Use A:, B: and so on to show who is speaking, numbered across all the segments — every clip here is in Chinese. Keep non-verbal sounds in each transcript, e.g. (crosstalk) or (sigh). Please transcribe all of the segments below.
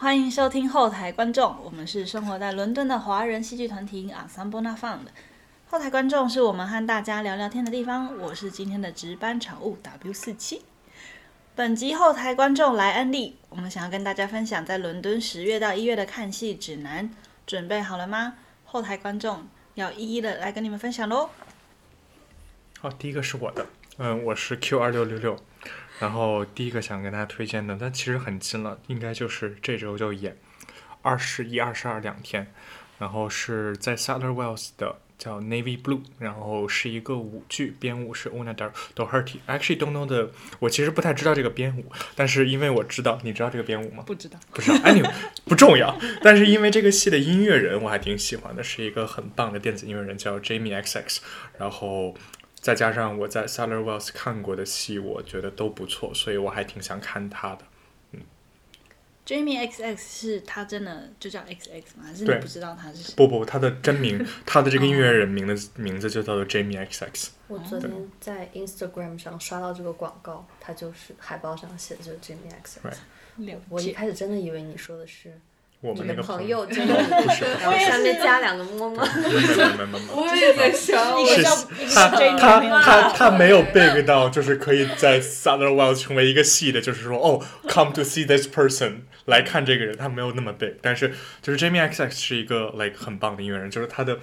A: 欢迎收听后台观众，我们是生活在伦敦的华人戏剧团体 Ensemble Not Found。后台观众是我们和大家聊聊天的地方，我是今天的值班场务 W 四七。本集后台观众来安利，我们想要跟大家分享在伦敦十月到一月的看戏指南，准备好了吗？后台观众要一一的来跟你们分享喽。
B: 好，第一个是我的，嗯，我是 Q 二六六六，然后第一个想跟大家推荐的，但其实很近了，应该就是这周就演，二十一、二十二两天，然后是在 Sadler Wells 的叫 Navy Blue，然后是一个舞剧，编舞是 Una Dar Doherty。Actually don't know the，我其实不太知道这个编舞，但是因为我知道，你知道这个编舞吗？
A: 不知道，
B: 不知道，anyway (laughs) 不重要。但是因为这个戏的音乐人我还挺喜欢的，是一个很棒的电子音乐人，叫 Jamie XX。然后再加上我在 Sadler Wells 看过的戏，我觉得都不错，所以我还挺想看他的。
A: 嗯 Jamie XX 是他真的就叫 XX 吗？还是你不知道他是谁？
B: 不不，他的真名，(laughs) 他的这个音乐人名的名字就叫做 Jamie XX。
C: 我昨天在 Instagram 上刷到这个广告，他就是海报上写的就是 Jamie X。
B: Right
C: 我一。开始真的以为你说的是
B: 我们那个
C: 朋友。(laughs)
B: 不
C: Jimmy，
B: 是，
C: 然后下面加两个么么。
D: 我也在想，
A: 一个
B: 是他他他他没有 big 到，就是可以在 Southern Wild 成为一个系的，就是说哦，come to see this person 来看这个人，他没有那么 big，但是就是 Jamie XX 是一个 like 很棒的音乐人，就是他的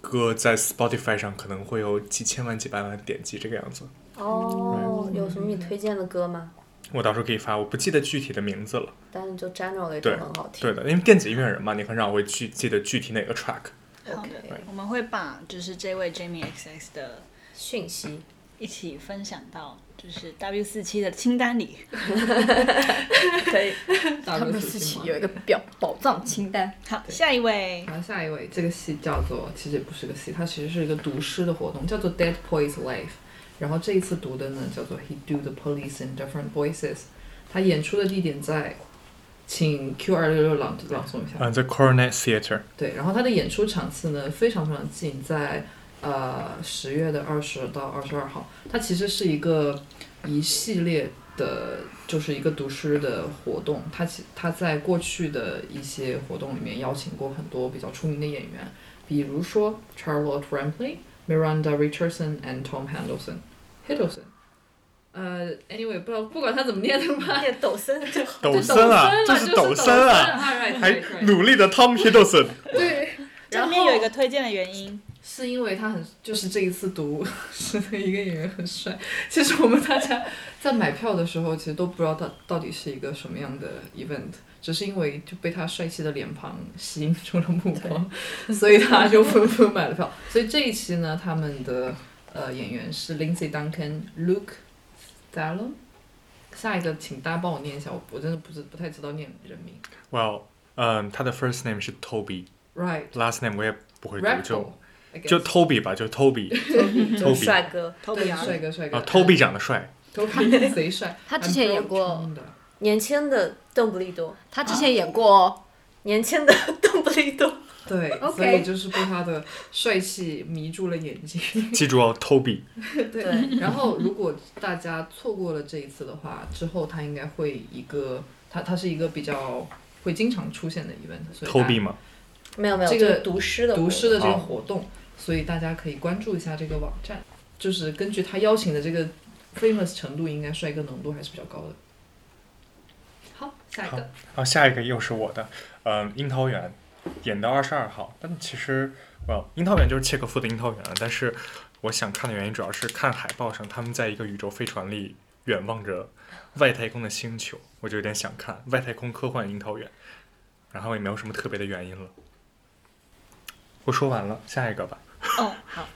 B: 歌在 Spotify 上可能会有几千万、几百万点击这个样子。
C: 哦，有什么你推荐的歌吗？
B: 我到时候可以发，我不记得具体的名字了。
C: 但是就 generally 都很好听。
B: 对的，因为电子音乐人嘛，你很少会去记得具体哪个 track。
A: 好的
C: OK，
A: 我们会把就是这位 Jamie XX 的
C: 讯息。
A: 一起分享到就是 W 四七的清单里。(laughs)
C: 可以。(laughs)
E: W 四七有一个表宝藏清单。
A: 好，下一位
D: 然后下一位，这个戏叫做，其实也不是个戏，它其实是一个读诗的活动，叫做 Dead Poets Life。然后这一次读的呢，叫做 He Do the Police in Different Voices。他演出的地点在，请 Q 二六六朗朗诵一下。
B: 嗯，在 Coronet Theatre。
D: 对，然后他的演出场次呢非常非常近，在呃十月的二十到二十二号。它其实是一个一系列的，就是一个读诗的活动。它其它在过去的一些活动里面邀请过很多比较出名的演员，比如说 Charlotte Rampling、Miranda Richardson and Tom Henderson。Hiddleston。呃，anyway，不知道不管他怎么念的吧，
C: 念抖森就好。(laughs)
B: 抖森啊，这
D: 就是
B: 抖森啊，
D: 还
B: 还努力的 Tom Hiddleston。
D: 对，然后
A: 面有一个推荐的原因，
D: 是因为他很，就是这一次读 (laughs) 是的一个演员很帅。其实我们大家在买票的时候，其实都不知道他到底是一个什么样的 event，只是因为就被他帅气的脸庞吸引住了目光，所以他就纷纷买了票。所以这一期呢，他们的呃演员是 Lindsay Duncan、Luke Zalo 下一个，请大家帮我念一下，我我真的不是不太知道念人名。
B: Well，嗯，他的 first name 是 Toby。
D: Right，last
B: name 我也不会读，就就 Toby 吧，就 Toby，
C: 就帅哥
A: ，Toby
D: 帅哥帅哥。
B: 啊，Toby 长得帅
D: ，Toby (laughs) 贼帅，
E: 他之前演过
C: 年轻的邓布利多，
E: 他之前演过
C: 年轻的邓布利多，
D: 对所以就是被他的帅气迷住了眼睛。(laughs)
B: 记住哦，Toby。(laughs)
C: 对，
D: 然后如果大家错过了这一次的话，之后他应该会一个，他他是一个比较会经常出现的 event，所以
B: Toby 吗？
C: 没有没有，
D: 这个
C: 读诗的
D: 读诗的这个
B: 哦
D: 活动，所以大家可以关注一下这个网站，就是根据他邀请的这个 famous 程度，应该帅哥浓度还是比较高的。好，下一个，
B: 好，下一个又是我的，嗯，樱桃园，演到二十二号。但其实哇樱桃园就是契诃夫的樱桃园了。但是我想看的原因主要是看海报上他们在一个宇宙飞船里远望着外太空的星球，我就有点想看外太空科幻樱桃园。然后也没有什么特别的原因了。我说完了，下一个吧。
A: 哦，好，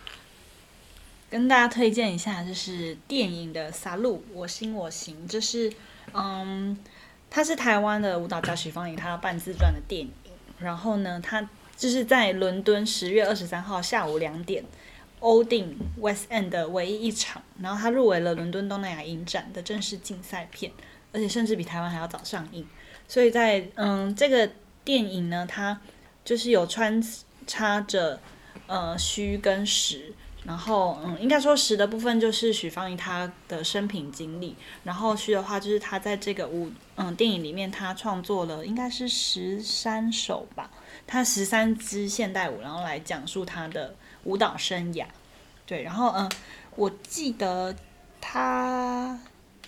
A: 跟大家推荐一下，就是电影的《杀戮我心我行》，这是嗯，他是台湾的舞蹈家许芳宜她半自传的电影。然后呢，他就是在伦敦十月二十三号下午两点，欧定 West End 的唯一一场。然后他入围了伦敦东南亚影展的正式竞赛片，而且甚至比台湾还要早上映。所以在嗯这个电影呢，它就是有穿插着呃虚跟实。然后，嗯，应该说实的部分就是许芳宜她的生平经历，然后虚的话就是她在这个舞，嗯，电影里面她创作了应该是十三首吧，她十三支现代舞，然后来讲述她的舞蹈生涯。对，然后嗯，我记得她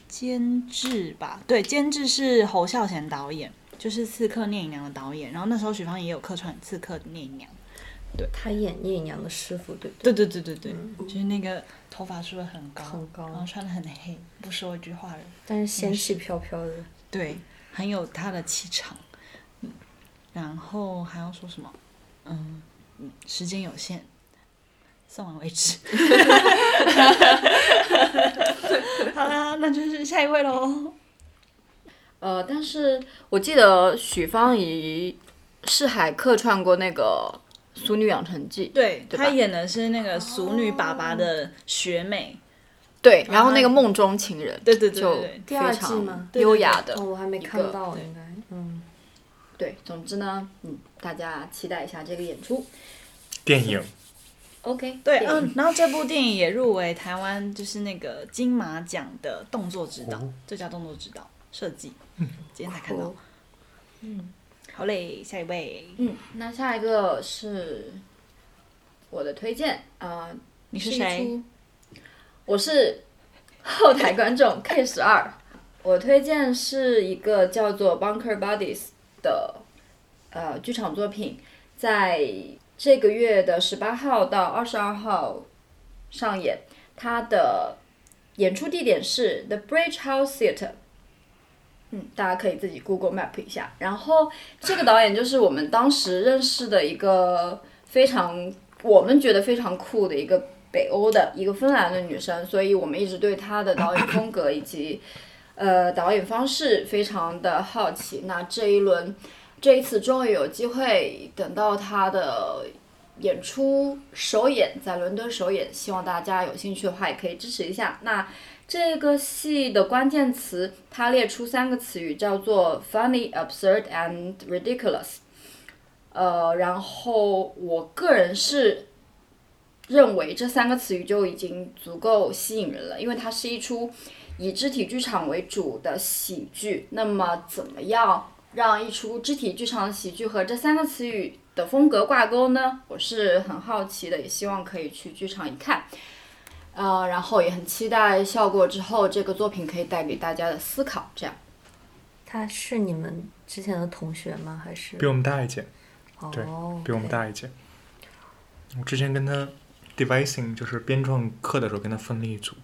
A: 监制吧，对，监制是侯孝贤导演，就是《刺客聂隐娘》的导演，然后那时候许芳宜也有客串《刺客聂隐娘》。
C: 他演聂隐娘的师傅，对不对？
A: 对对对对对，就是那个头发梳的很高，
C: 很高
A: 然后穿的很黑，不说一句话的，
C: 但是仙气飘飘的。
A: 对，很有他的气场。嗯，然后还要说什么？嗯嗯，时间有限，送完为止。(laughs) 好啦，那就是下一位喽。
E: 呃，但是我记得许芳宜是还客串过那个《俗女养成记》，
A: 对他演的是那个俗女爸爸的学妹。
E: 对，然后那个梦中情人，
A: 对对对
E: 非常优雅的
C: 哦，我还没看到，应该，嗯，
E: 对，总之呢，嗯，大家期待一下这个演出。
B: 电影。
E: OK，
A: 对，嗯，然后这部电影也入围台湾就是那个金马奖的动作指导，
B: 哦。
A: 最佳动作指导设计。今天才看到。嗯，好嘞，下一位，
E: 嗯，那下一个是我的推荐啊、呃
A: 你是谁？
E: 我是后台观众 K 十二，我推荐是一个叫做 Bunker Buddies 的呃剧场作品，在这个月的十八号到二十二号上演。它的演出地点是 The Bridge House Theatre。嗯，大家可以自己 Google Map 一下。然后这个导演就是我们当时认识的一个非常我们觉得非常酷的一个北欧的一个芬兰的女生，所以我们一直对她的导演风格以及呃导演方式非常的好奇。那这一轮这一次终于有机会等到她的演出首演，在伦敦首演，希望大家有兴趣的话也可以支持一下。那这个戏的关键词，它列出三个词语，叫做 funny、absurd and ridiculous。呃，然后我个人是认为这三个词语就已经足够吸引人了，因为它是一出以肢体剧场为主的喜剧。那么，怎么样让一出肢体剧场喜剧和这三个词语的风格挂钩呢？我是很好奇的，也希望可以去剧场一看。呃，然后也很期待效果之后这个作品可以带给大家的思考。这样，
C: 他是你们之前的同学吗？还是
B: 比我们大一届，对
C: 哦，
B: 比我们大一届。我之前跟他 devising 就是编创课的时候跟他分了一组，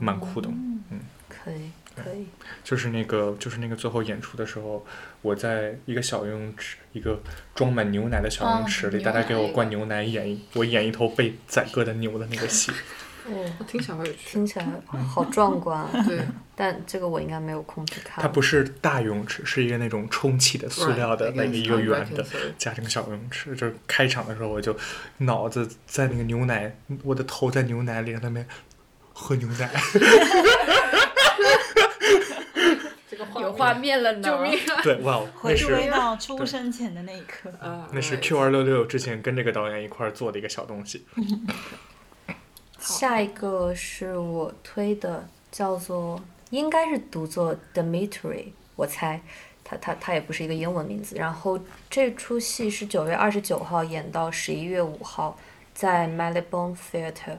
B: 蛮酷的。
C: 嗯可以可以，
B: 就是那个就是那个最后演出的时候，我在一个小游泳池，一个装满牛奶的小游泳池里，
E: 嗯
B: 大家给我灌牛奶，演一我演一头被宰割的牛的那个戏。(laughs)
C: 哦，
D: 听起来好有趣。
C: 听起来好壮观啊！(laughs)
D: 对，
C: 但这个我应该没有空去看。
B: 它不是大游泳池，是一个那种充气的塑料的那个一个圆的这个小游泳池。就是开场的时候，我就脑子在那个牛奶，我的头在牛奶里，在那边喝牛奶。(laughs)
D: 这个
E: 有画面了呢！
D: 救命啊！
B: 对，哇，哦，那
A: 回归到出生前的那一刻。
D: 啊
B: 那是 Q 二六六之前跟这个导演一块儿做的一个小东西。(laughs)
C: 下一个是我推的，叫做应该是读作 Dmitry，我猜，它它它也不是一个英文名字。然后这出戏是九月二十九号演到十一月五号，在 Marylebone Theatre。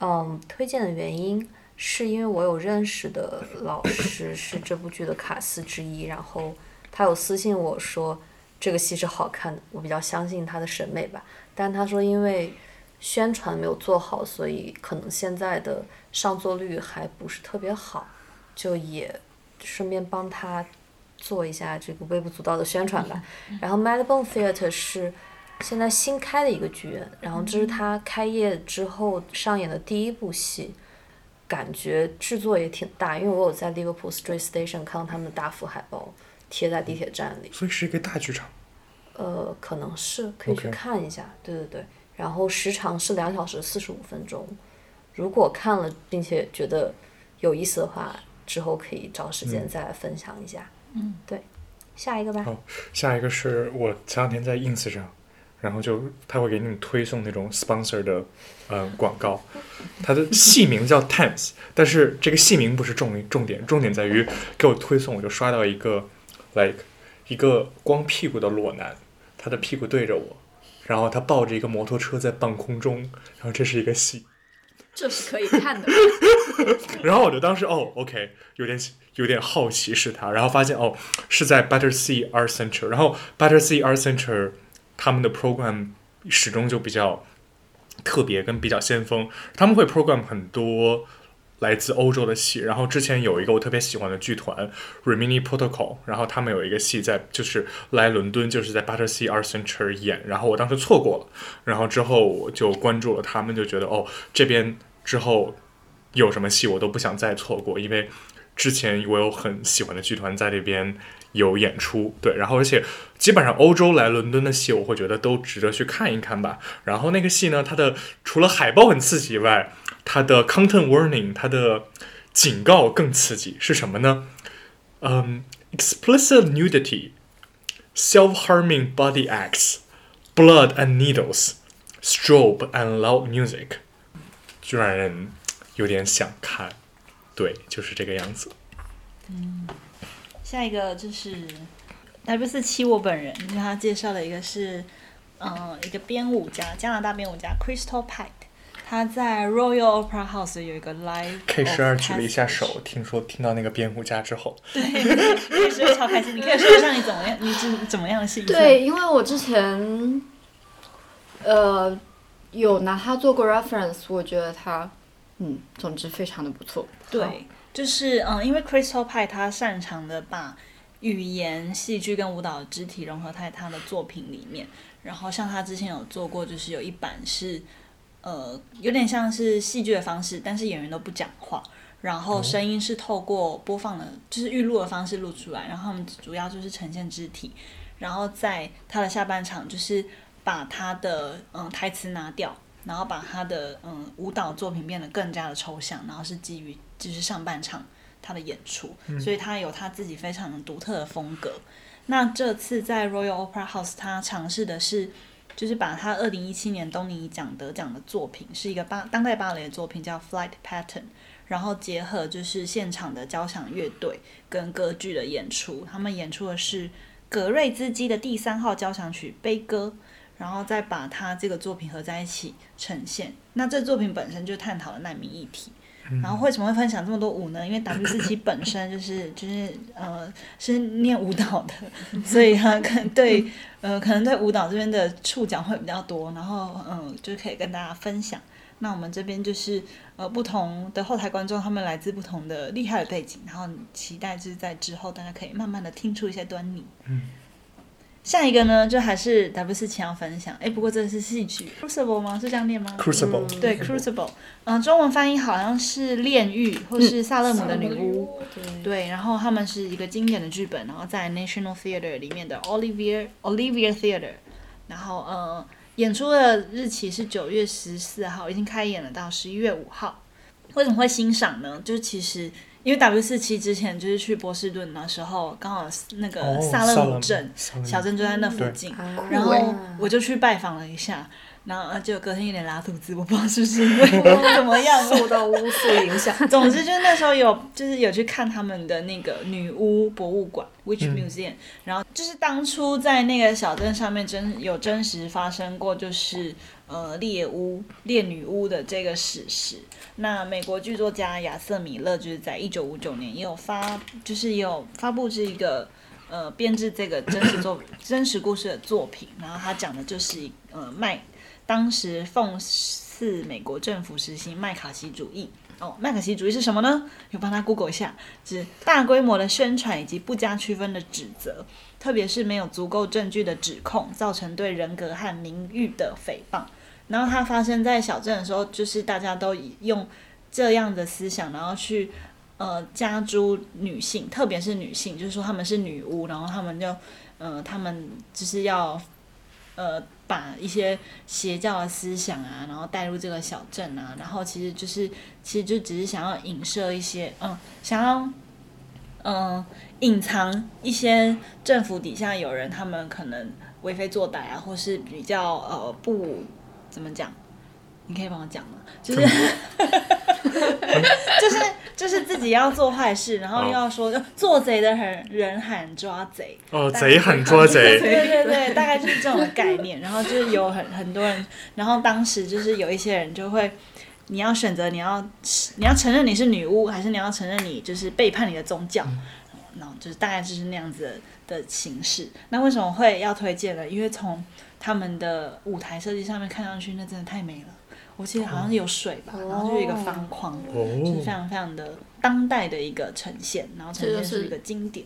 C: 嗯，推荐的原因是因为我有认识的老师是这部剧的卡司之一，然后他有私信我说这个戏是好看的，我比较相信他的审美吧。但他说因为宣传没有做好，所以可能现在的上座率还不是特别好，就也顺便帮他做一下这个微不足道的宣传吧。然后 Marylebone Theatre 是现在新开的一个剧院，然后这是他开业之后上演的第一部戏。感觉制作也挺大，因为我有在 Liverpool Street Station 看到他们的大幅海报贴在地铁站里。
B: 所以是一个大剧场。
C: 呃，可能是可以去看一下对对对。然后时长是两小时四十五分钟，如果看了并且觉得有意思的话，之后可以找时间再来分享一下。嗯，对，下一个吧。
B: 好下一个是我前两天在 ins 上，然后就他会给你们推送那种 sponsor 的呃广告，它的戏名叫 Tense，但是这个戏名不是重重点，重点在于给我推送，我就刷到一个 like 一个光屁股的裸男，他的屁股对着我，然后他抱着一个摩托车在半空中，然后这是一个戏，
E: 这是可以看的。(laughs)
B: 然后我就当时哦，OK，有点有点好奇是他，然后发现哦是在 Battersea Art Center，然后 Battersea Art Center 他们的 program 始终就比较特别跟比较先锋，他们会 program 很多来自欧洲的戏，然后之前有一个我特别喜欢的剧团 Remini Protocol，然后他们有一个戏在就是来伦敦就是在 Battersea Art Center 演，然后我当时错过了，然后之后我就关注了他们，就觉得哦这边之后有什么戏我都不想再错过，因为之前我有很喜欢的剧团在这边有演出，对，然后而且基本上欧洲来伦敦的戏，我会觉得都值得去看一看吧。然后那个戏呢，它的除了海报很刺激以外，它的 content warning，它的警告更刺激，是什么呢？嗯、e x p l i c i t nudity, self-harming body acts, blood and needles, strobe and loud music，就让人有点想看。对，就是这个样子。
A: 嗯下一个就是 W 四七，我本人，因为他介绍了一个是，嗯、一个编舞家，加拿大编舞家 Crystal pie 他在 Royal Opera House 有一个 live。
B: K 十二举了一下手，。听说听到那个编舞家之后，
A: 对，K 十二超开心。你可以说一下你怎么样，你怎怎么样的兴奋？
E: 对，因为我之前，呃，有拿他做过 reference，我觉得他，嗯，总之非常的不错。
A: 对，就是嗯，因为 Crystal Pie 他擅长的把语言、戏剧跟舞蹈的肢体融合在他的作品里面。然后像他之前有做过，就是有一版是呃有点像是戏剧的方式，但是演员都不讲话，然后声音是透过播放的，就是预录的方式录出来，然后他们主要就是呈现肢体。然后在他的下半场就是把他的嗯台词拿掉，然后把他的嗯舞蹈作品变得更加的抽象，然后是基于就是上半场他的演出，所以他有他自己非常独特的风格。那这次在 Royal Opera House，他尝试的是，就是把他二零一七年东尼奖得奖的作品，是一个芭当代芭蕾的作品，叫 Flight Pattern，然后结合就是现场的交响乐队跟歌剧的演出，他们演出的是格瑞兹基的第三号交响曲《悲歌》，然后再把他这个作品合在一起呈现。那这作品本身就探讨了难民议题。然后为什么会分享这么多舞呢？因为 W 四七本身就是就是呃是念舞蹈的，所以他可能对 (laughs) 呃可能对舞蹈这边的触角会比较多，然后嗯就是可以跟大家分享。那我们这边就是呃不同的后台观众，他们来自不同的厉害的背景，然后期待就是在之后大家可以慢慢的听出一些端倪。
B: 嗯。
A: 下一个呢，就还是 W 四七要分享。哎，不过这是戏剧 Crucible 吗？是这样念吗
B: Crucible，、
A: 对，Crucible，嗯、中文翻译好像是炼狱或是萨勒姆的女巫。
C: 对，
A: 对，然后他们是一个经典的剧本，然后在 National Theatre 里面的 Olivier Olivier Theatre，然后呃演出的日期是九月十四号，已经开演了到十一月五号。为什么会欣赏呢？就是其实因为 W 四七之前就是去波士顿的时候，刚好那个
B: 哦
A: 萨勒姆镇、小镇就在那附近，
C: 啊
A: 然后我就去拜访了一下，然后呃就隔天有点拉肚子，我不知道是不是因为 (laughs) 怎么样，
C: 受到巫术影响。
A: 总之就是那时候有就是有去看他们的那个女巫博物馆 （Witch
B: 嗯
A: Museum），、然后就是当初在那个小镇上面真有真实发生过，就是呃猎巫猎女巫的这个史实。那美国剧作家亚瑟米勒就是在一九五九年也有发，就是也有发布这一个。呃，编制这个真实作 (coughs) 真实故事的作品，然后他讲的就是一呃麦当时奉祀美国政府实行麦卡锡主义。哦，麦卡锡主义是什么呢？有帮他 Google 一下，指大规模的宣传以及不加区分的指责，特别是没有足够证据的指控，造成对人格和名誉的诽谤。然后它发生在小镇的时候，就是大家都以用这样的思想，然后去呃加诸女性，特别是女性，就是说她们是女巫，然后她们就呃她们就是要呃把一些邪教的思想啊，然后带入这个小镇啊，然后其实就是其实就只是想要影射一些嗯想要嗯隐藏一些政府底下有人他们可能为非作歹啊，或是比较呃不怎么讲。你可以帮我讲吗？就是 (laughs) 就是就是自己要做坏事，然后又要说做贼的人人喊抓贼，
B: 哦，贼喊捉贼，(laughs)
A: 对对对，大概就是这种概念。然后就是有很很多人，然后当时就是有一些人就会，你要选择你要你要承认你是女巫，还是你要承认你就是背叛你的宗教，然后就是大概就是那样子的形式。那为什么会要推荐呢？因为从他们的舞台设计上面看上去，那真的太美了。我记得好像是有水吧，然后就是一个方框，就是非常非常的当代的一个呈现，然后呈现出一个经典。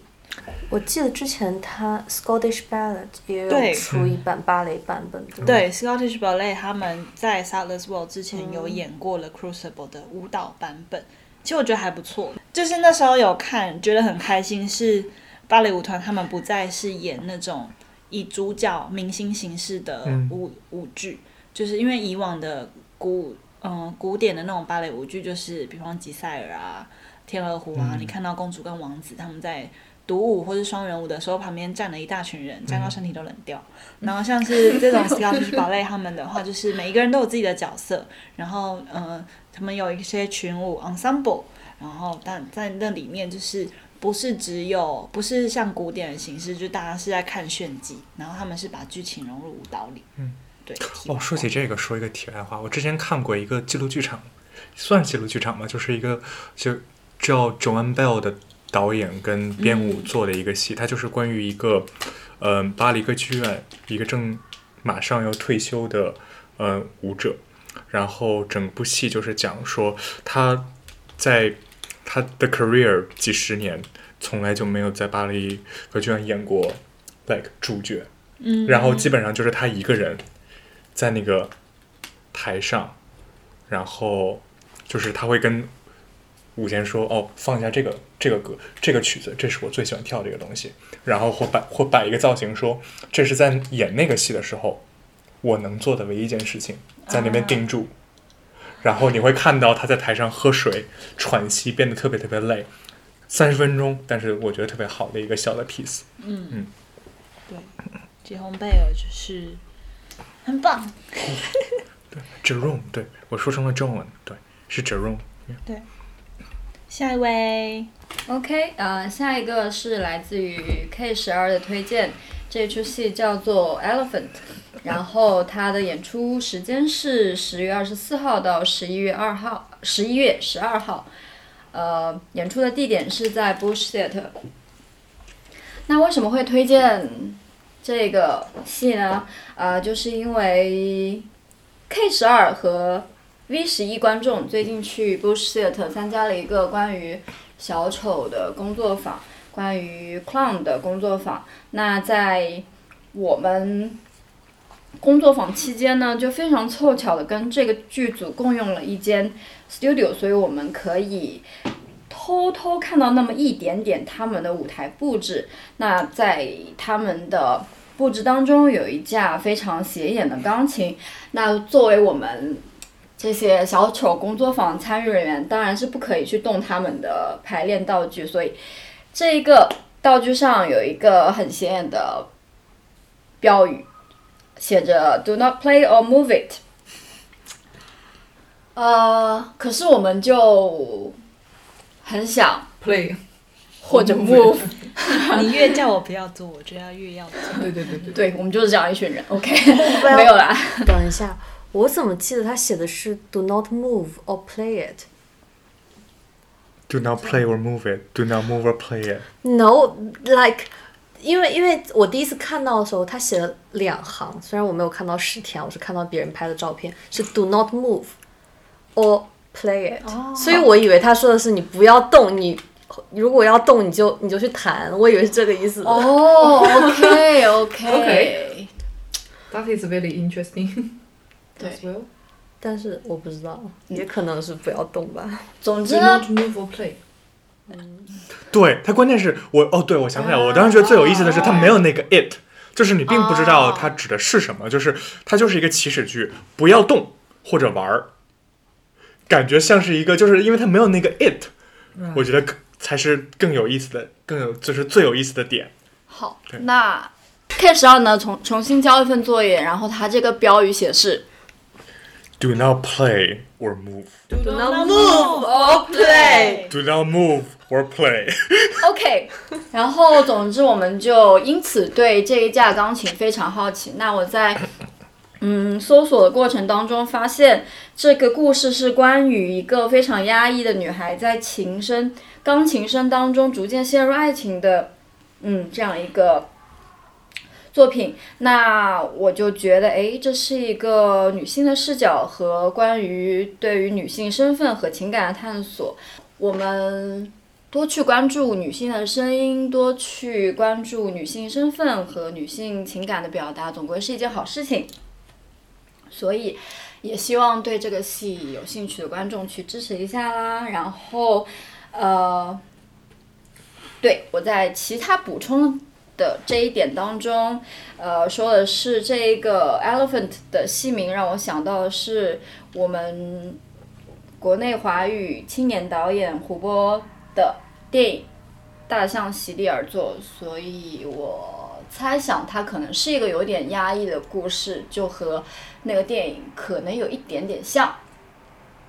C: 我记得之前他 Scottish Ballet 也
A: 对。
C: 有出一版芭蕾版本的，
A: 对，Scottish Ballet 他们在 Sadler's World 之前有演过了 Crucible 的舞蹈版本，其实我觉得还不错。就是那时候有看，觉得很开心，是芭蕾舞团他们不再是演那种以主角明星形式的舞、舞剧，就是因为以往的古嗯古典的那种芭蕾舞剧，就是比方吉赛尔啊、天鹅湖啊，你看到公主跟王子他们在。独舞或是双人舞的时候，旁边站了一大群人，站到身体都冷掉。然后像是这种 Scottish Ballet 他们的话，就是每一个人都有自己的角色，然后嗯，他们有一些群舞 ensemble，然后但在那里面就是不是只有不是像古典的形式，就大家是在看炫技，然后他们是把剧情融入舞蹈里。
B: 嗯，
A: 对。
B: 哦，说起这个，说一个题外话，我之前看过一个纪录剧场，算纪录剧场吧，就是一个就叫 Joan Bell 的。导演跟编舞做的一个戏，它就是关于一个，呃，巴黎歌剧院一个正马上要退休的呃舞者，然后整部戏就是讲说他在他的 career 几十年从来就没有在巴黎歌剧院演过 like 主角，
A: 嗯，
B: 然后基本上就是他一个人在那个台上，然后就是他会跟舞监说哦放下这个。这个歌，这个曲子，这是我最喜欢跳这个东西。然后或摆或摆一个造型，说这是在演那个戏的时候，我能做的唯一一件事情，在那边定住。然后你会看到他在台上喝水、喘息，变得特别特别累。三十分钟，但是我觉得特别好的一个小的 piece。
A: 嗯
B: 嗯，
A: 对，吉红贝尔就是很棒。(laughs)
B: 对，Jerome，对我说成了中文，对，是 Jerome。
A: 对，下一位。
E: OK，呃，下一个是来自于 K 十二的推荐，这出戏叫做 Elephant，然后它的演出时间是十月二十四号到十一月二号，十一月十二号，呃，演出的地点是在 Bush Theatre。那为什么会推荐这个戏呢？呃，就是因为 K 十二和 V 十一观众最近去 Bustet 参加了一个关于小丑的工作坊，关于 clown 的工作坊。那在我们工作坊期间呢，就非常凑巧的跟这个剧组共用了一间 studio，所以我们可以偷偷看到那么一点点他们的舞台布置。那在他们的布置当中，有一架非常显眼的钢琴。那作为我们这些小丑工作坊参与人员当然是不可以去动他们的排练道具，所以这一个道具上有一个很显眼的标语，写着 “Do not play or move it”。呃，可是我们就很想
D: play
E: 或者 move，(laughs)
A: 你越叫我不要做，我就要越要做。
D: 对对对对
E: 对我们就是这样一群人。OK，(laughs) 没有啦。
C: 等一下，我怎么记得他写的是 “Do not move or play it”。
B: Do not play or move it. Do not move or play it.
C: No, like，因为因为我第一次看到的时候，他写了两行，虽然我没有看到实体啊，我是看到别人拍的照片，是 Do not move or play it，、所以我以为他说的是你不要动，你如果要动你就你就去弹，我以为是这个意思。
E: 哦，(laughs)
D: OK，OK，Okay. That is very interesting. (laughs)
E: 对
C: 但是我不知道，也可能是不要动吧。
E: 总之
D: Do
E: 呢
D: not，move or play。
B: 对他关键是我哦，对我想起来，我当时觉得最有意思的是他没有那个 it，就是你并不知道它指的是什么，就是它就是一个祈使句，不要动或者玩儿，感觉像是一个，就是因为它没有那个 it，我觉得可才是更有意思的，更有就是最有意思的点。
E: 好，那 K 十二呢重重新交一份作业，然后它这个标语写是
B: Do not play or move.
C: Do not move or play。
B: Do not move or play.
E: OK，然后总之我们就因此对这一架钢琴非常好奇。那我在嗯搜索的过程当中发现，这个故事是关于一个非常压抑的女孩在琴声、钢琴声当中逐渐陷入爱情的，嗯，这样一个作品。那我就觉得，哎，这是一个女性的视角和关于对于女性身份和情感的探索。我们多去关注女性的声音，多去关注女性身份和女性情感的表达，总归是一件好事情。所以，也希望对这个戏有兴趣的观众去支持一下啦。然后，呃，对我在其他补充的这一点当中，呃，说的是这个 Elephant 的戏名，让我想到的是我们国内华语青年导演胡波的电影《大象席地而坐》，所以我猜想它可能是一个有点压抑的故事，就和那个电影可能有一点点像。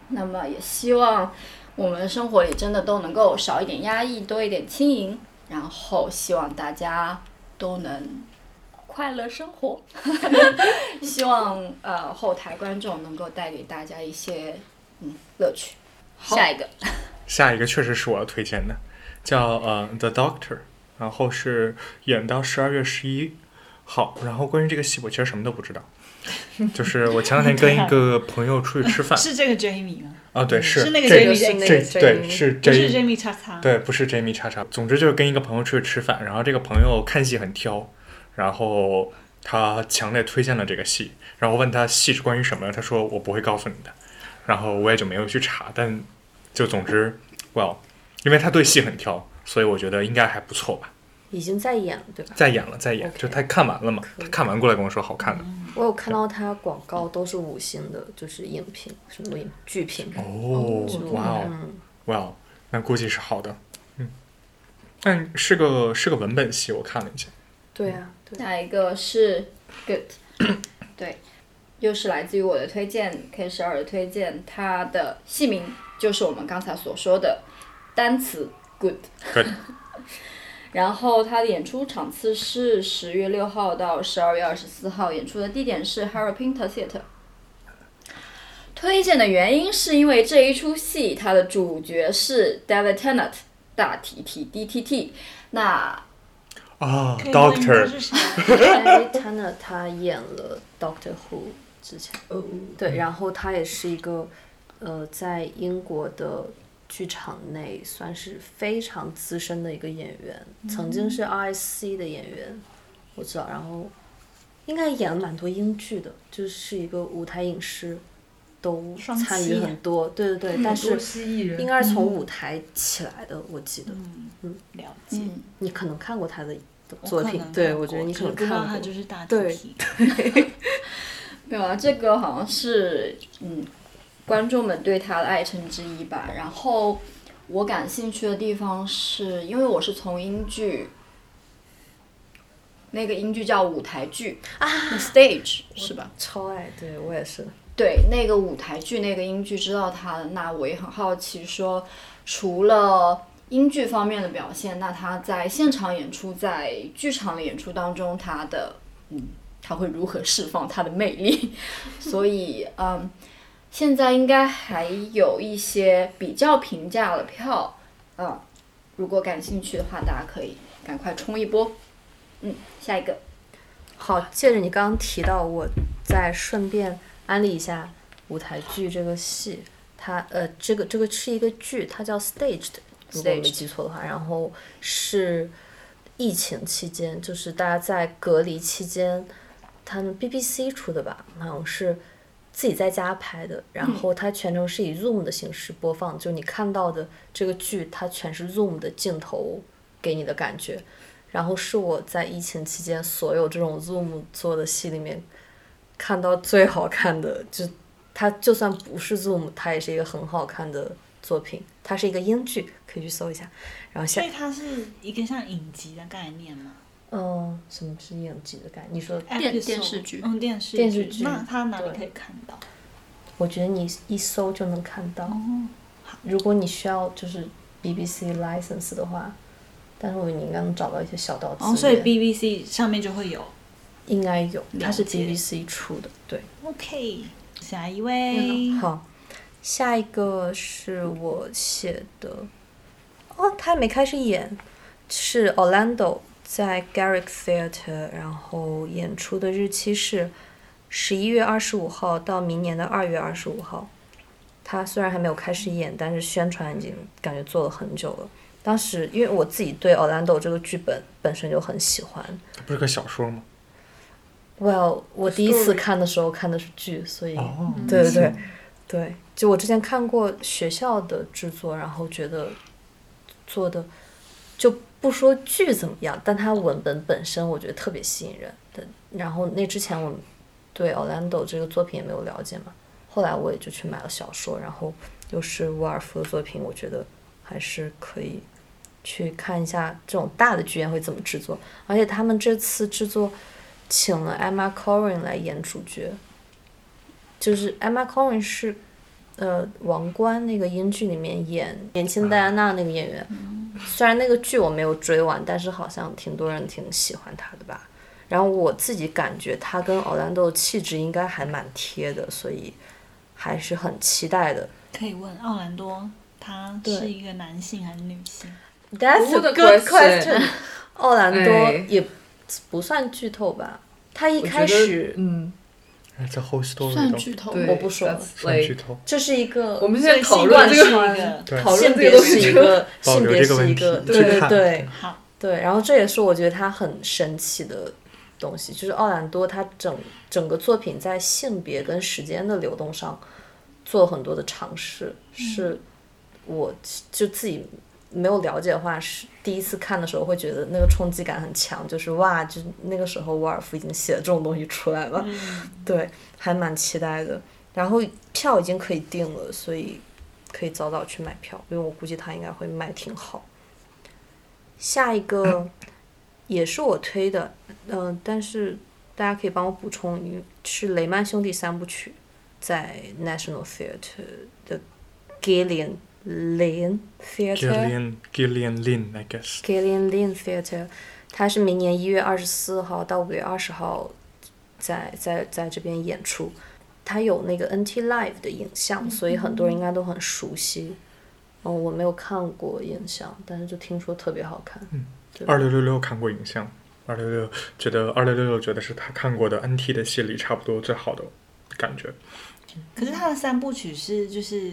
E: 那么也希望我们生活里真的都能够少一点压抑，多一点轻盈，然后希望大家都能快乐生活。(laughs) (laughs) 希望呃后台观众能够带给大家一些嗯乐趣。下一个，(laughs)
B: 下一个确实是我要推荐的，叫呃《The Doctor》，然后是演到十二月十一号。然后关于这个戏，我其实什么都不知道。(laughs) 就是我前两天跟一个朋友出去吃饭 (laughs)
A: 是这个 Jamie 吗？
B: 啊，对，是
A: 是那个 Jamie
B: 对是
A: 不是 Jamie 叉叉。
B: 对，不是 Jamie 叉叉。总之就是跟一个朋友出去吃饭，然后这个朋友看戏很挑，然后他强烈推荐了这个戏，然后问他戏是关于什么的，他说我不会告诉你的，然后我也就没有去查，但就总之，well，因为他对戏很挑，所以我觉得应该还不错吧。
C: 已经在演了，对吧？
B: 在演了，在演就他看完了嘛，他看完过来跟我说好看的。
C: 我有看到他广告都是五星的，就是影评，什么影剧评。
B: 哦，哇哦，
C: 嗯，
B: 哇哦，那估计是好的，嗯，但是个是个文本戏，我看了一下。
C: 对啊，对。
E: 下一个是 Good，(coughs) 对，又是来自于我的推荐 K 十二的推荐，它的戏名就是我们刚才所说的单词 Good。
B: Good (laughs)
E: 然后他的演出场次是十月六号到十二月二十四号，演出的地点是 Harry Pinter Theatre。推荐的原因是因为这一出戏它的主角是 David Tennant，大提提 D T T。那
B: 啊，Doctor，
A: 是谁
C: Harry Tanner 他演了 Doctor Who 之前，
D: 哦，
C: 对，然后他也是一个呃，在英国的剧场内算是非常资深的一个演员，曾经是 RSC 的演员，我知道，然后应该演了蛮多英剧的，就是一个舞台影视，都参与很多，对对对，但是应该是从舞台起来的，我记得。
A: 嗯，了解。
E: 嗯，
C: 你可能看过他的作品，对我觉得你可能
A: 过不知道
C: 看过。
A: 他就是大
C: 对
A: 提 (laughs)
E: 没有啊，这个好像是嗯，观众们对他的爱称之一吧。然后我感兴趣的地方是因为我是从英剧，那个英剧叫舞台剧啊，stage 是吧？
C: 超爱，对我也是。
E: 对那个舞台剧那个英剧知道他的，那我也很好奇说，除了英剧方面的表现，那他在现场演出，在剧场的演出当中，他的嗯，他会如何释放他的魅力？(laughs) 所以嗯，现在应该还有一些比较平价的票，嗯，如果感兴趣的话，大家可以赶快冲一波。嗯，下一个。
C: 好，借着你刚刚提到，我再顺便安利一下舞台剧这个戏。它呃，这个这个是一个剧，它叫 Staged，如果我没记错的话。然后是疫情期间，就是大家在隔离期间，他们 BBC 出的吧，好像是自己在家拍的，然后它全程是以 Zoom 的形式播放，就你看到的这个剧，它全是 Zoom 的镜头给你的感觉。然后是我在疫情期间所有这种 Zoom 做的戏里面看到最好看的，就它就算不是 Zoom，它也是一个很好看的作品。它是一个英剧，可以去搜一下。然后下
A: 所以它是一个像影集的概念吗？
C: 嗯，什么是影集的感觉？你说，
E: 电电视剧
A: 嗯，电视
C: 电视剧
A: 那它哪里可以看到？
C: 我觉得你一搜就能看到。
A: 哦，
C: 如果你需要就是 BBC license 的话，但是我觉得你应该能找到一些小道资源。
A: 哦，所以 BBC 上面就会有。
C: 应该有，它是
A: 了解
C: BBC 出的，对。
A: OK，下一位。
C: 好，下一个是我写的，哦，他还没开始演，是 Orlando 在 Garrick Theatre，然后演出的日期是十一月二十五号到明年的二月二十五号。他虽然还没有开始演，但是宣传已经感觉做了很久了。当时因为我自己对 Orlando 这个剧本本身就很喜欢
B: 它不是个小说吗
C: ？，Well，我第一次看的时候看的是剧，所以
B: 哦，
C: 对对对，对，就我之前看过学校的制作，然后觉得做的就不说剧怎么样，但它文本本身我觉得特别吸引人的。然后那之前我对 Orlando 这个作品也没有了解嘛，后来我也就去买了小说，然后又是沃尔夫的作品，我觉得还是可以去看一下这种大的剧院会怎么制作，而且他们这次制作请了 Emma Corrin 来演主角。就是 Emma Corrin 是，呃，《王冠》那个英剧里面演年轻戴安娜那个演员。虽然那个剧我没有追完，但是好像挺多人挺喜欢她的吧。然后我自己感觉她跟奥兰多的气质应该还蛮贴的，所以还是很期待的。
A: 可以问奥兰多，他是一个男性还是女性
C: ？That's a
D: Good question。(laughs)
C: 奥兰多
D: 哎
C: 也不算剧透吧？他一开始
D: 嗯，
E: 算剧透。
C: 我不说了
B: 算剧透。
C: 这是一个
D: 我们现在讨论
A: 是 (laughs) 一个
B: 对
D: 讨论
C: 性别是一个性别是一个，
B: 题
C: 对对对
A: 好，
C: 对。然后这也是我觉得他很神奇的东西，就是奥兰多他整整个作品在性别跟时间的流动上做很多的尝试，是我就自己没有了解的话，是第一次看的时候会觉得那个冲击感很强，就是哇，就那个时候沃尔夫已经写了这种东西出来了，对，还蛮期待的。然后票已经可以订了，所以可以早早去买票，因为我估计他应该会卖挺好。下一个 (coughs) 也是我推的，嗯、但是大家可以帮我补充，是雷曼兄弟三部曲，在 National Theatre 的 Gillian Lane Theatre。
B: Gillian Gillian Lin，I guess。
C: Gillian Lin Theatre，它是明年一月二十四号到五月二十号在在在这边演出。它有那个 NT Live 的影像，所以很多人应该都很熟悉。哦，我没有看过影像，但是就听说特别好看。
B: 嗯二六六六看过影像，二六六觉得二六六六觉得是他看过的 NT 的戏里差不多最好的感觉。
A: 可是他的三部曲是就是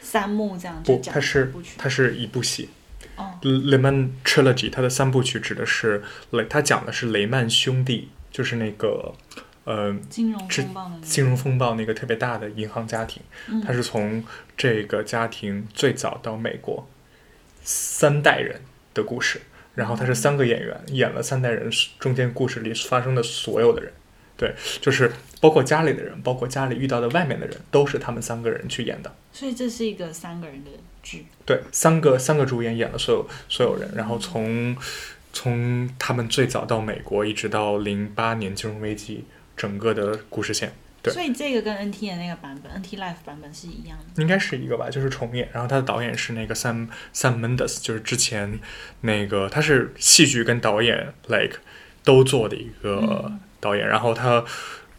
A: 三幕这样
B: 不
A: 就，讲
B: 它是它是一部戏。
A: 哦。
B: Lemon Trilogy，它的三部曲指的是雷，它讲的是雷曼兄弟，就是那个呃
A: 金融
B: 是
A: 风暴的那个。
B: 金融风暴那个特别大的银行家庭，
A: 嗯。
B: 它是从这个家庭最早到美国三代人的故事，然后它是三个演员演了三代人中间故事里发生的所有的人，对，就是包括家里的人，包括家里遇到的外面的人，都是他们三个人去演的。
A: 所以这是一个三个人的剧。
B: 对，三个三个主演演了所有所有人，然后从从他们最早到美国，一直到零八年金融危机，整个的故事线对
A: 所以这个跟 NT 的那个版本，NT Life 版本是一样的。
B: 应该是一个吧，就是重演。然后他的导演是那个 Sam Sam Mendes，就是之前那个他是戏剧跟导演 like 都做的一个导演。然后他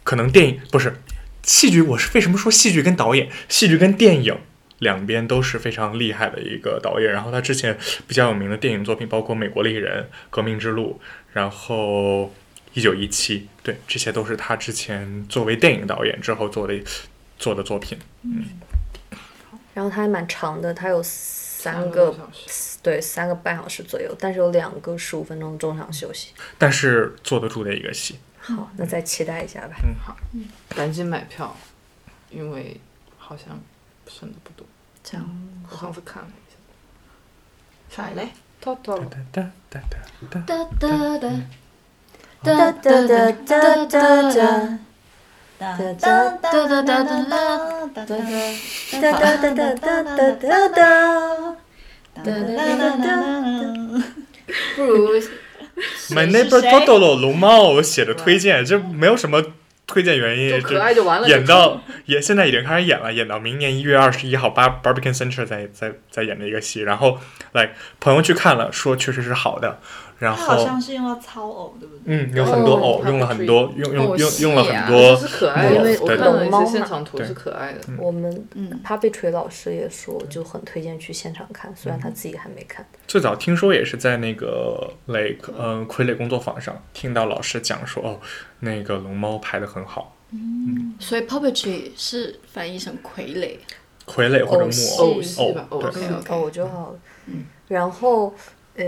B: 可能电影不是戏剧，我是为什么说戏剧跟导演？戏剧跟电影两边都是非常厉害的一个导演。然后他之前比较有名的电影作品包括《美国丽人》《革命之路》，然后。一九一七，对，这些都是他之前作为电影导演之后做的做的作品。
C: 嗯然后他还蛮长的，他有三
D: 三
C: 个对三个半小时左右，但是有两个十五分钟中场休息。
B: 但是坐得住的一个戏。
C: 好，那再期待一下吧嗯好。
D: 赶紧买票。因为好像剩的不多。
C: 这样
D: 我上次看了一下。
E: 好嘞。
D: Totoro
B: 哒哒哒哒哒。
E: 哒哒哒
C: 哒哒哒哒哒哒。
A: 哒
C: 哒
A: 哒
C: 哒
A: 哒哒哒哒哒哒
C: 哒哒哒哒哒哒哒哒。
E: 不如
B: My neighbor
A: 谁
B: ？Totoro 龙猫我写的推荐，这没有什么推荐原因，
D: 就可爱就完了。
B: 演 (laughs) 到也现在已经开始演了，演到明年一月二十一号，巴 Barbican Center 在在在演的一个戏，然后来朋友去看了，说确实是好的，
A: 好像是用了操偶，对不对？
B: 嗯有很多
D: 哦
B: 偶，用了很多用用
E: 哦
B: 用用了很多
D: 是可爱的，
C: 因为
D: 我看了一
C: 龙猫
D: 现场图是可爱的。
C: 我们
E: 嗯。
C: Puppetry 老师也说，就很推荐去现场看，虽然他自己还没看。
B: 最早听说也是在那个 like 嗯、傀儡工作坊上听到老师讲说哦那个龙猫拍的很好，嗯。
E: 所以 puppetry 是翻译成傀儡。
B: 傀儡或者木
C: 偶戏
D: 偶戏吧，偶
B: 对
D: 戏。
E: OK，OK。
C: 哦，就好了。然后，呃，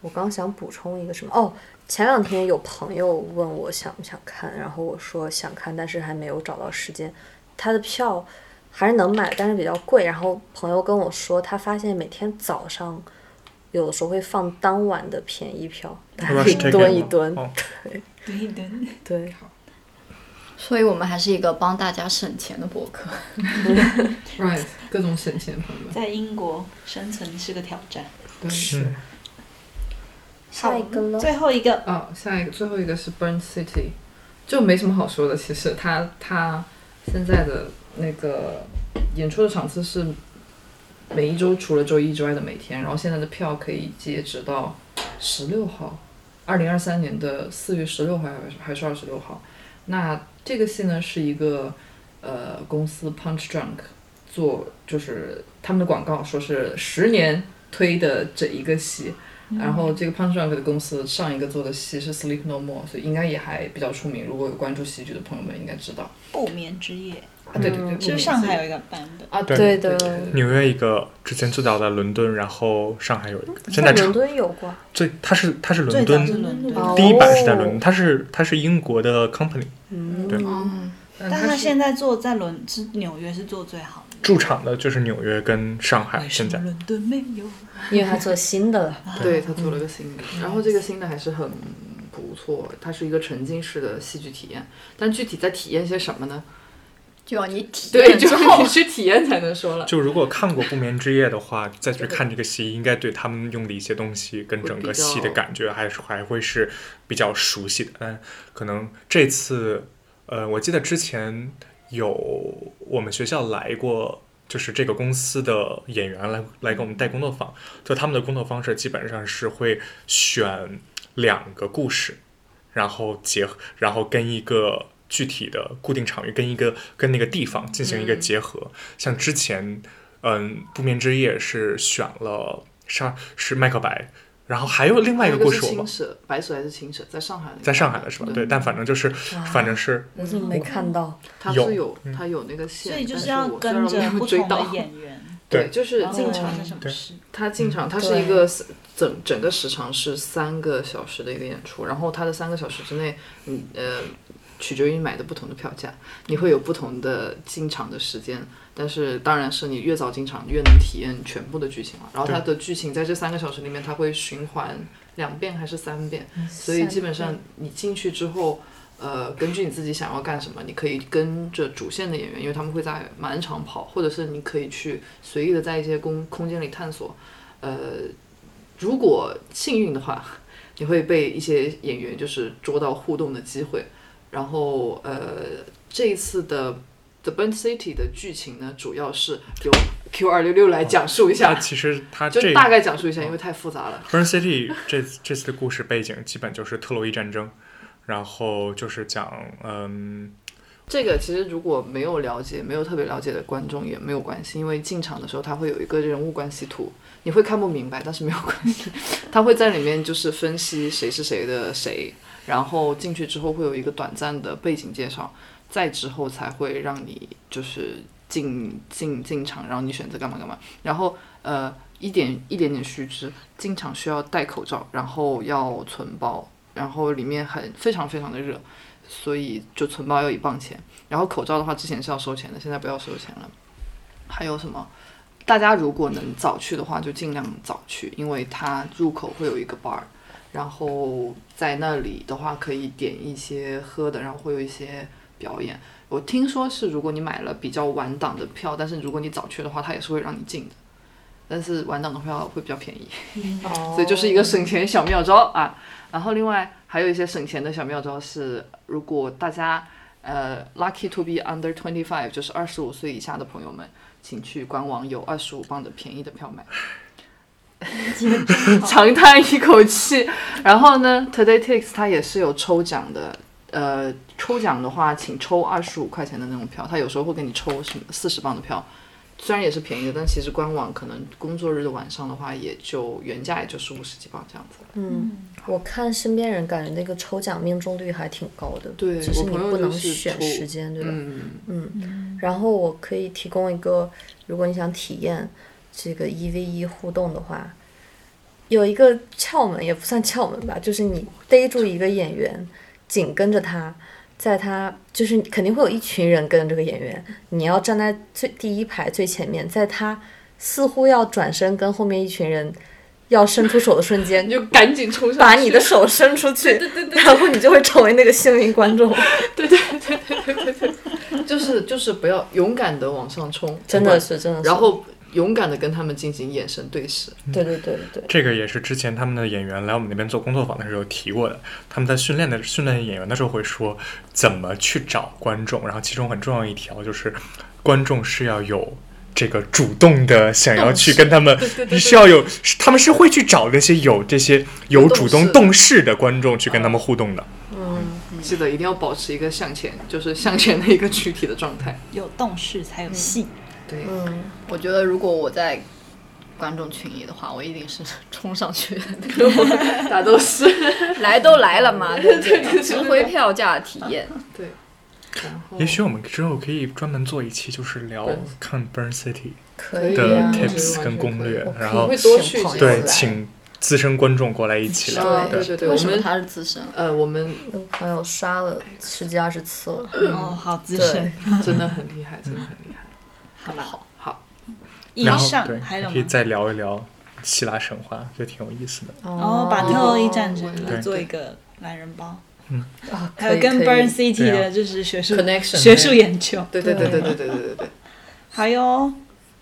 C: 我刚想补充一个什么？哦，前两天有朋友问我想不想看，然后我说想看，但是还没有找到时间。他的票还是能买，但是比较贵。然后朋友跟我说，他发现每天早上有的时候会放当晚的便宜票，大家可以蹲一
B: 吗
C: 蹲。
B: 哦
A: 对对，(laughs) (laughs)
C: 对，
E: 所以我们还是一个帮大家省钱的博客。(laughs)
D: Right，各种省钱朋友们。
A: 在英国生存是个挑战。
D: 对，
B: 嗯
C: 下一个了。
A: 最后一个，
D: 哦，下一个最后一个是 Burn City，就没什么好说的。其实他他现在的那个演出的场次是每一周除了周一之外的每天，然后现在的票可以截止到十六号，二零二三年的四月十六号还是还是二十六号。那这个戏呢是一个呃公司 Punch Drunk 做，就是他们的广告说是十年推的这一个戏。然后这个 Punch Drunk 的公司上一个做的戏是 Sleep No More，所以应该也还比较出名。如果有关注戏剧的朋友们应该知道
A: 不眠之夜，
D: 啊，对对对，
C: 嗯。
A: 是上海有一个版本？
D: 啊，
B: 对
C: 对的。
B: 纽约一个，之前最早在伦敦，然后上海有一个，现在
C: 在伦敦有过。
B: 最它是它是伦敦
A: 伦敦，
C: 哦。
B: 第一版是在伦敦，它是它是英国的 company
C: 嗯，
B: 对。
E: 嗯，
D: 但
A: 但他现在做在伦是纽约是做最好的。
B: 驻场的就是纽约跟上海，
A: 为什么
B: 现在
A: 伦敦没有？
C: 因为他做新的了。
D: 对他做了个新的，然后这个新的还是很不错，它是一个沉浸式的戏剧体验，但具体在体验些什么呢？
E: 就要你体
D: 对，就是你，去体验才能说了。
B: 就如果看过《不眠之夜》的话，再去看这个戏，应该对他们用的一些东西跟整个戏的感觉还是还会是比较熟悉的。嗯可能这次，呃，我记得之前有我们学校来过，就是这个公司的演员来来给我们带工作坊，就他们的工作方式基本上是会选两个故事，然后结合，然后跟一个具体的固定场域，跟一个跟那个地方进行一个结合。像之前，嗯，《不眠之夜》是选了是是麦克白，然后还有另外一个故事，我们
D: 青蛇，白蛇还是青蛇，在上海那个
B: 在上海的是吧？对，但反正就是反正是
C: 我怎么没看到？
D: 它
B: 有。
D: 是有他有那个线，
A: 所以就
D: 但是
A: 要
D: 我虽然
A: 跟着
D: 我没有
A: 不同的
D: 追到。
A: 演员，
B: 对。
D: 就是进场
A: 发生什么
B: 对。
A: 事。
D: 它进场，他是一个整整个时长是三个小时的一个演出，然后他的三个小时之内，嗯呃，取决于你买的不同的票价，你会有不同的进场的时间，但是当然是你越早进场越能体验全部的剧情了。然后它的剧情在这三个小时里面，它会循环两遍还是三遍，所以基本上你进去之后。呃，根据你自己想要干什么，你可以跟着主线的演员，因为他们会在满场跑，或者是你可以去随意的在一些空空间里探索。呃，如果幸运的话，你会被一些演员就是捉到互动的机会。然后呃，这一次的 The Burnt City 的剧情呢，主要是由 Q 二六六来讲述一
B: 它
D: 下，
B: 其实它这
D: 就大概讲述一下，因为太复杂了。
B: Burn City 这这次的故事背景基本就是特洛伊战争，然后就是讲嗯
D: 这个其实如果没有了解、没有特别了解的观众也没有关系，因为进场的时候它会有一个人物关系图，你会看不明白，但是没有关系，他会在里面就是分析谁是谁的谁，然后进去之后会有一个短暂的背景介绍，再之后才会让你就是进进进场，然后你选择干嘛干嘛，然后呃一点一点点须知，进场需要戴口罩，然后要存包，然后里面很非常非常的热。所以就存包要一磅钱。然后口罩的话，之前是要收钱的，现在不要收钱了。还有什么？大家如果能早去的话，就尽量早去，因为它入口会有一个 bar，然后在那里的话可以点一些喝的，然后会有一些表演。我听说是，如果你买了比较晚档的票，但是如果你早去的话，它也是会让你进的。但是晚档的票会比较便宜，
C: 哦 (laughs)
D: 所以就是一个省钱小妙招啊。然后另外还有一些省钱的小妙招是，如果大家呃 lucky to be under twenty five，就是二十五岁以下的朋友们，请去官网有二十五磅的便宜的票买。(laughs) 长叹一口气，然后呢，Today Takes 它也是有抽奖的，呃，抽奖的话，请抽二十五块钱的那种票，他有时候会给你抽什么四十磅的票，虽然也是便宜的，但其实官网可能工作日的晚上的话，也就原价也就是五十几磅这样子。
C: 嗯，我看身边人感觉那个抽奖命中率还挺高的，
D: 对
C: 只是你不能选时间，对吧？
D: 嗯，
C: 然后我可以提供一个，如果你想体验这个一 v 一互动的话，有一个窍门，也不算窍门吧，就是你逮住一个演员，紧跟着他，在他就是肯定会有一群人跟着这个演员，你要站在最第一排最前面，在他似乎要转身跟后面一群人要伸出手的瞬间
D: 你，(laughs) 就赶紧冲上去，
C: 把你的手伸出去，对对对然后你就会成为那个幸运观众。(laughs)
D: 对对对对对对对就是就是不要勇敢的往上冲，
C: 真的是，真的是。
D: 然后勇敢的跟他们进行眼神对视。
C: 对对对对对，
B: 这个也是之前他们的演员来我们那边做工作坊的时候提过的。他们在训练的训练演员的时候会说怎么去找观众，然后其中很重要一条就是观众是要有这个主动的想要去跟他们
D: 对对对
B: 是要有，他们是会去找那些有这些有主动动势的观众去跟他们互动的。
D: 嗯记得一定要保持一个向前，就是向前的一个躯体的状态。
A: 有动势才有戏。
D: 对，
C: 嗯，
E: 我觉得如果我在观众群里的话，我一定是 (laughs) 冲上去的。(laughs)
D: 大家都是
E: 来都来了嘛，(laughs) 对不对？值回票价体验。
D: 对。然后
B: 也许我们之后可以专门做一期，就是聊看 Burn City
C: 可以
B: 的 tips 跟攻略然后对，
C: 请
B: 资深观众过来一起聊。
D: 对对对，
E: 为什么
D: 我们
E: 他是资深？
D: 呃，我们
C: 朋友刷了十几二十次了。
A: 哦，好资
C: 对
A: 深。
D: 真的很厉害，真的很厉害。
A: 好吧，
D: 好，
A: 以上还有？
B: 可以再聊一聊希腊神话，就挺有意思的。
A: 然后把特洛伊战
D: 对
A: 争做一个懒人包，
C: 嗯，(laughs)
A: 还有跟 Burn City 的就是学术
D: Connection，
A: 学术研究。
D: 对对对对对对对对对。(laughs)
A: 好哟，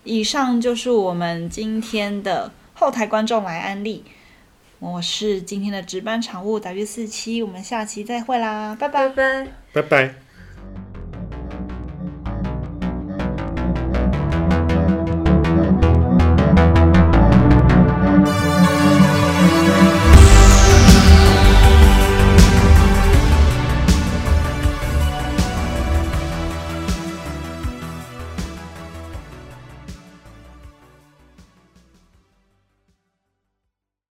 A: 以上就是我们今天的后台观众来安利。我是今天的值班常务 W 四七，我们下期再会啦，拜拜
C: 拜。拜。
B: 拜拜。